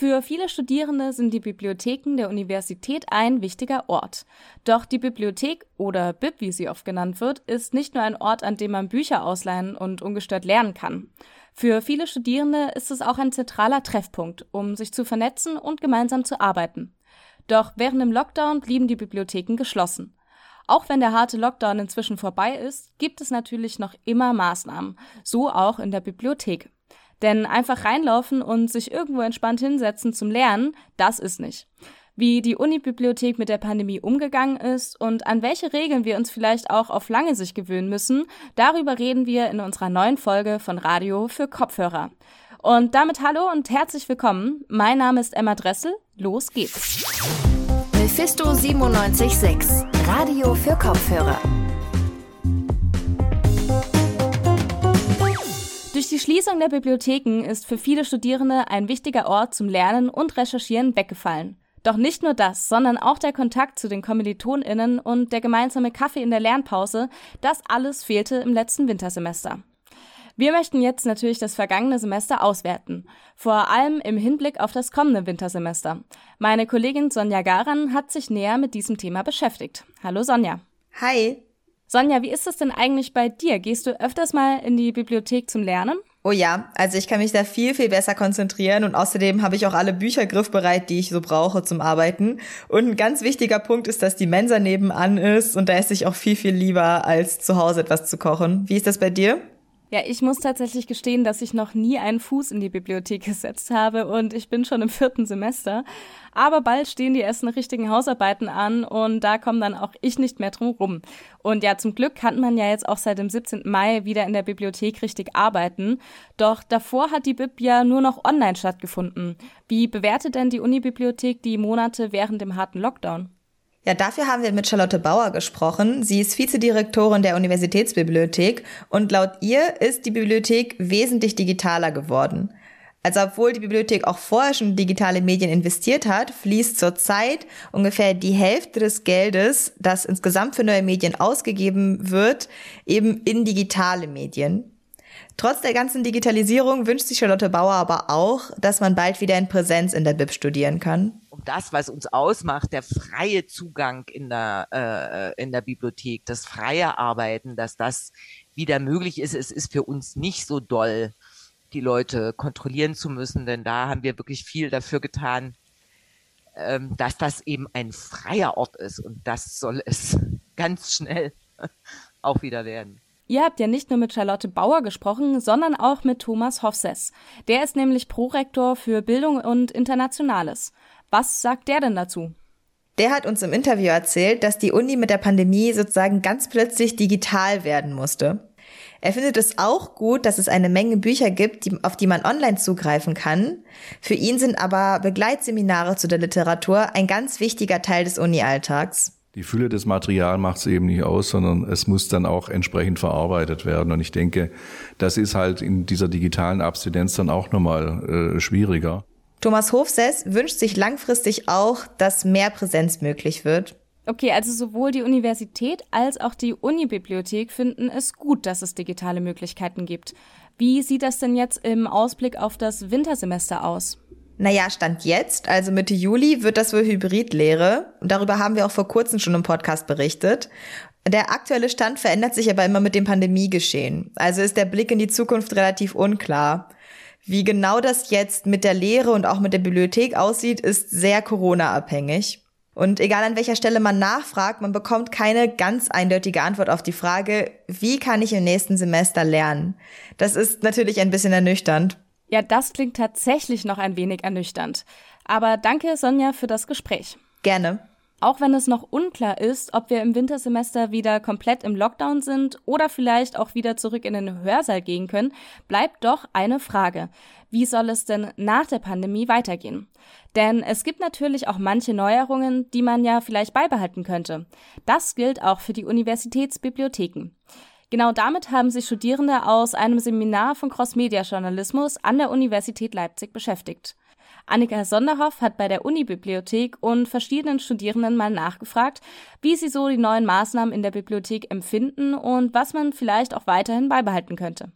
Für viele Studierende sind die Bibliotheken der Universität ein wichtiger Ort. Doch die Bibliothek oder BIP, wie sie oft genannt wird, ist nicht nur ein Ort, an dem man Bücher ausleihen und ungestört lernen kann. Für viele Studierende ist es auch ein zentraler Treffpunkt, um sich zu vernetzen und gemeinsam zu arbeiten. Doch während dem Lockdown blieben die Bibliotheken geschlossen. Auch wenn der harte Lockdown inzwischen vorbei ist, gibt es natürlich noch immer Maßnahmen, so auch in der Bibliothek. Denn einfach reinlaufen und sich irgendwo entspannt hinsetzen zum Lernen, das ist nicht. Wie die Unibibliothek mit der Pandemie umgegangen ist und an welche Regeln wir uns vielleicht auch auf lange Sicht gewöhnen müssen, darüber reden wir in unserer neuen Folge von Radio für Kopfhörer. Und damit hallo und herzlich willkommen. Mein Name ist Emma Dressel. Los geht's. Mephisto 976, Radio für Kopfhörer. Durch die Schließung der Bibliotheken ist für viele Studierende ein wichtiger Ort zum Lernen und Recherchieren weggefallen. Doch nicht nur das, sondern auch der Kontakt zu den KommilitonInnen und der gemeinsame Kaffee in der Lernpause, das alles fehlte im letzten Wintersemester. Wir möchten jetzt natürlich das vergangene Semester auswerten, vor allem im Hinblick auf das kommende Wintersemester. Meine Kollegin Sonja Garan hat sich näher mit diesem Thema beschäftigt. Hallo Sonja. Hi. Sonja, wie ist es denn eigentlich bei dir? Gehst du öfters mal in die Bibliothek zum Lernen? Oh ja, also ich kann mich da viel, viel besser konzentrieren und außerdem habe ich auch alle Bücher griffbereit, die ich so brauche zum Arbeiten. Und ein ganz wichtiger Punkt ist, dass die Mensa nebenan ist und da esse ich auch viel, viel lieber, als zu Hause etwas zu kochen. Wie ist das bei dir? Ja, ich muss tatsächlich gestehen, dass ich noch nie einen Fuß in die Bibliothek gesetzt habe und ich bin schon im vierten Semester. Aber bald stehen die ersten richtigen Hausarbeiten an und da kommen dann auch ich nicht mehr drum rum. Und ja, zum Glück kann man ja jetzt auch seit dem 17. Mai wieder in der Bibliothek richtig arbeiten. Doch davor hat die Bib ja nur noch online stattgefunden. Wie bewertet denn die Unibibliothek die Monate während dem harten Lockdown? Ja, dafür haben wir mit Charlotte Bauer gesprochen. Sie ist Vizedirektorin der Universitätsbibliothek und laut ihr ist die Bibliothek wesentlich digitaler geworden. Also obwohl die Bibliothek auch vorher schon digitale Medien investiert hat, fließt zurzeit ungefähr die Hälfte des Geldes, das insgesamt für neue Medien ausgegeben wird, eben in digitale Medien. Trotz der ganzen Digitalisierung wünscht sich Charlotte Bauer aber auch, dass man bald wieder in Präsenz in der Bib studieren kann das, was uns ausmacht, der freie Zugang in der, äh, in der Bibliothek, das freie Arbeiten, dass das wieder möglich ist. Es ist für uns nicht so doll, die Leute kontrollieren zu müssen, denn da haben wir wirklich viel dafür getan, ähm, dass das eben ein freier Ort ist und das soll es ganz schnell auch wieder werden. Ihr habt ja nicht nur mit Charlotte Bauer gesprochen, sondern auch mit Thomas Hoffses. Der ist nämlich Prorektor für Bildung und Internationales. Was sagt der denn dazu? Der hat uns im Interview erzählt, dass die Uni mit der Pandemie sozusagen ganz plötzlich digital werden musste. Er findet es auch gut, dass es eine Menge Bücher gibt, die, auf die man online zugreifen kann. Für ihn sind aber Begleitseminare zu der Literatur ein ganz wichtiger Teil des Uni-Alltags. Die Fülle des Materials macht es eben nicht aus, sondern es muss dann auch entsprechend verarbeitet werden. Und ich denke, das ist halt in dieser digitalen Abstinenz dann auch nochmal äh, schwieriger. Thomas Hofsess wünscht sich langfristig auch, dass mehr Präsenz möglich wird. Okay, also sowohl die Universität als auch die Unibibliothek finden es gut, dass es digitale Möglichkeiten gibt. Wie sieht das denn jetzt im Ausblick auf das Wintersemester aus? Naja, Stand jetzt, also Mitte Juli, wird das wohl Hybridlehre. Darüber haben wir auch vor kurzem schon im Podcast berichtet. Der aktuelle Stand verändert sich aber immer mit dem Pandemiegeschehen. Also ist der Blick in die Zukunft relativ unklar. Wie genau das jetzt mit der Lehre und auch mit der Bibliothek aussieht, ist sehr Corona-abhängig. Und egal an welcher Stelle man nachfragt, man bekommt keine ganz eindeutige Antwort auf die Frage, wie kann ich im nächsten Semester lernen? Das ist natürlich ein bisschen ernüchternd. Ja, das klingt tatsächlich noch ein wenig ernüchternd. Aber danke, Sonja, für das Gespräch. Gerne. Auch wenn es noch unklar ist, ob wir im Wintersemester wieder komplett im Lockdown sind oder vielleicht auch wieder zurück in den Hörsaal gehen können, bleibt doch eine Frage. Wie soll es denn nach der Pandemie weitergehen? Denn es gibt natürlich auch manche Neuerungen, die man ja vielleicht beibehalten könnte. Das gilt auch für die Universitätsbibliotheken. Genau damit haben sich Studierende aus einem Seminar von Cross-Media-Journalismus an der Universität Leipzig beschäftigt. Annika Sonderhoff hat bei der Unibibliothek und verschiedenen Studierenden mal nachgefragt, wie sie so die neuen Maßnahmen in der Bibliothek empfinden und was man vielleicht auch weiterhin beibehalten könnte.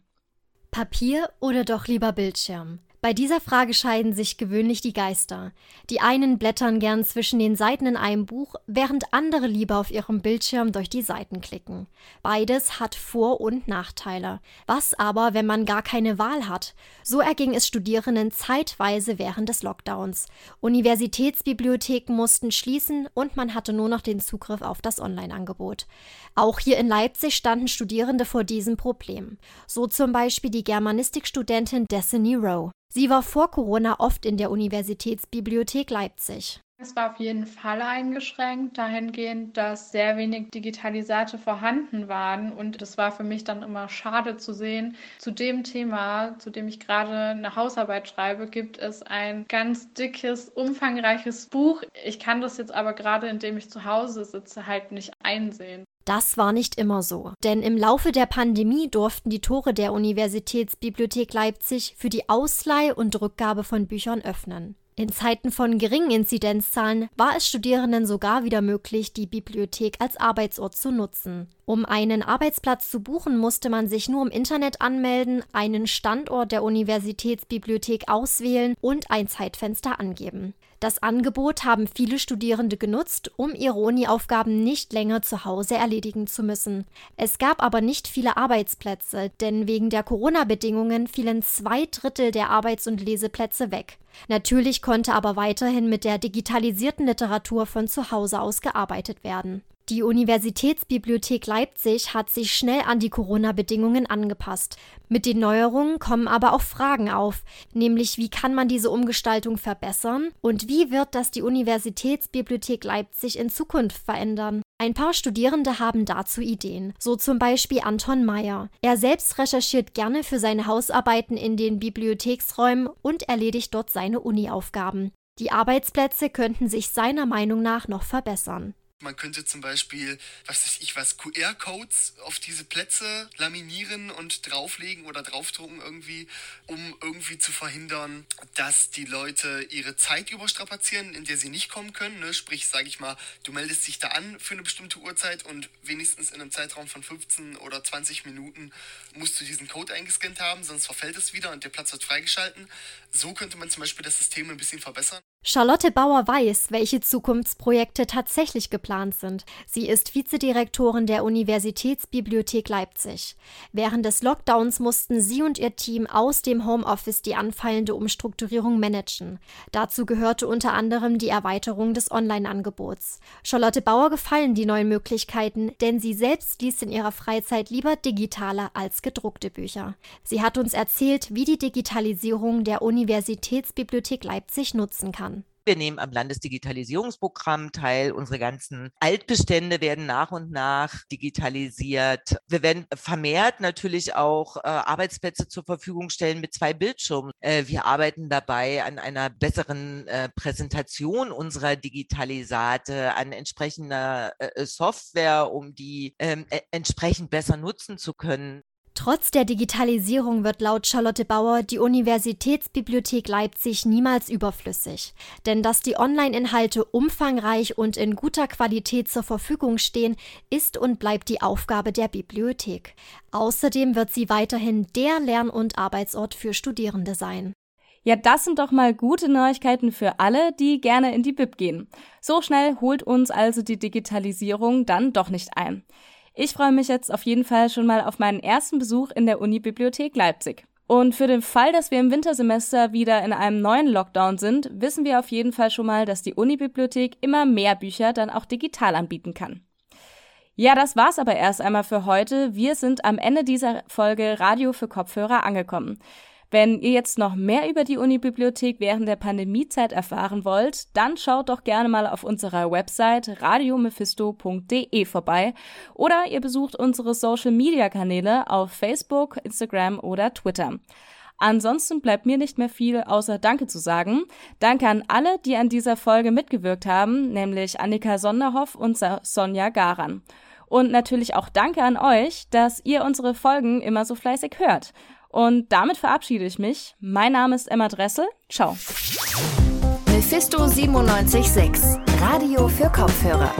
Papier oder doch lieber Bildschirm? Bei dieser Frage scheiden sich gewöhnlich die Geister. Die einen blättern gern zwischen den Seiten in einem Buch, während andere lieber auf ihrem Bildschirm durch die Seiten klicken. Beides hat Vor- und Nachteile. Was aber, wenn man gar keine Wahl hat? So erging es Studierenden zeitweise während des Lockdowns. Universitätsbibliotheken mussten schließen und man hatte nur noch den Zugriff auf das Online-Angebot. Auch hier in Leipzig standen Studierende vor diesem Problem. So zum Beispiel die Germanistikstudentin Destiny Rowe. Sie war vor Corona oft in der Universitätsbibliothek Leipzig. Es war auf jeden Fall eingeschränkt, dahingehend, dass sehr wenig Digitalisate vorhanden waren. Und es war für mich dann immer schade zu sehen, zu dem Thema, zu dem ich gerade eine Hausarbeit schreibe, gibt es ein ganz dickes, umfangreiches Buch. Ich kann das jetzt aber gerade, indem ich zu Hause sitze, halt nicht einsehen. Das war nicht immer so, denn im Laufe der Pandemie durften die Tore der Universitätsbibliothek Leipzig für die Ausleih und Rückgabe von Büchern öffnen. In Zeiten von geringen Inzidenzzahlen war es Studierenden sogar wieder möglich, die Bibliothek als Arbeitsort zu nutzen. Um einen Arbeitsplatz zu buchen, musste man sich nur im Internet anmelden, einen Standort der Universitätsbibliothek auswählen und ein Zeitfenster angeben. Das Angebot haben viele Studierende genutzt, um ihre Uni-Aufgaben nicht länger zu Hause erledigen zu müssen. Es gab aber nicht viele Arbeitsplätze, denn wegen der Corona-Bedingungen fielen zwei Drittel der Arbeits- und Leseplätze weg. Natürlich konnte aber weiterhin mit der digitalisierten Literatur von zu Hause aus gearbeitet werden. Die Universitätsbibliothek Leipzig hat sich schnell an die Corona-Bedingungen angepasst. Mit den Neuerungen kommen aber auch Fragen auf, nämlich wie kann man diese Umgestaltung verbessern und wie wird das die Universitätsbibliothek Leipzig in Zukunft verändern? Ein paar Studierende haben dazu Ideen, so zum Beispiel Anton Meyer. Er selbst recherchiert gerne für seine Hausarbeiten in den Bibliotheksräumen und erledigt dort seine Uni-Aufgaben. Die Arbeitsplätze könnten sich seiner Meinung nach noch verbessern. Man könnte zum Beispiel, was weiß ich was, QR-Codes auf diese Plätze laminieren und drauflegen oder draufdrucken irgendwie, um irgendwie zu verhindern, dass die Leute ihre Zeit überstrapazieren, in der sie nicht kommen können. Ne? Sprich, sage ich mal, du meldest dich da an für eine bestimmte Uhrzeit und wenigstens in einem Zeitraum von 15 oder 20 Minuten musst du diesen Code eingescannt haben, sonst verfällt es wieder und der Platz wird freigeschalten. So könnte man zum Beispiel das System ein bisschen verbessern. Charlotte Bauer weiß, welche Zukunftsprojekte tatsächlich geplant sind. Sie ist Vizedirektorin der Universitätsbibliothek Leipzig. Während des Lockdowns mussten sie und ihr Team aus dem Homeoffice die anfallende Umstrukturierung managen. Dazu gehörte unter anderem die Erweiterung des Online-Angebots. Charlotte Bauer gefallen die neuen Möglichkeiten, denn sie selbst liest in ihrer Freizeit lieber digitale als gedruckte Bücher. Sie hat uns erzählt, wie die Digitalisierung der Universitätsbibliothek Leipzig nutzen kann. Wir nehmen am Landesdigitalisierungsprogramm teil. Unsere ganzen Altbestände werden nach und nach digitalisiert. Wir werden vermehrt natürlich auch äh, Arbeitsplätze zur Verfügung stellen mit zwei Bildschirmen. Äh, wir arbeiten dabei an einer besseren äh, Präsentation unserer Digitalisate, an entsprechender äh, Software, um die ähm, e-, entsprechend besser nutzen zu können. Trotz der Digitalisierung wird laut Charlotte Bauer die Universitätsbibliothek Leipzig niemals überflüssig. Denn dass die Online-Inhalte umfangreich und in guter Qualität zur Verfügung stehen, ist und bleibt die Aufgabe der Bibliothek. Außerdem wird sie weiterhin der Lern- und Arbeitsort für Studierende sein. Ja, das sind doch mal gute Neuigkeiten für alle, die gerne in die Bib gehen. So schnell holt uns also die Digitalisierung dann doch nicht ein. Ich freue mich jetzt auf jeden Fall schon mal auf meinen ersten Besuch in der Unibibliothek Leipzig. Und für den Fall, dass wir im Wintersemester wieder in einem neuen Lockdown sind, wissen wir auf jeden Fall schon mal, dass die Unibibliothek immer mehr Bücher dann auch digital anbieten kann. Ja, das war's aber erst einmal für heute. Wir sind am Ende dieser Folge Radio für Kopfhörer angekommen. Wenn ihr jetzt noch mehr über die Unibibliothek während der Pandemiezeit erfahren wollt, dann schaut doch gerne mal auf unserer Website radiomephisto.de vorbei oder ihr besucht unsere Social Media Kanäle auf Facebook, Instagram oder Twitter. Ansonsten bleibt mir nicht mehr viel außer Danke zu sagen. Danke an alle, die an dieser Folge mitgewirkt haben, nämlich Annika Sonderhoff und Sonja Garan. Und natürlich auch Danke an euch, dass ihr unsere Folgen immer so fleißig hört. Und damit verabschiede ich mich. Mein Name ist Emma Dressel. Ciao. Mephisto 976, Radio für Kopfhörer.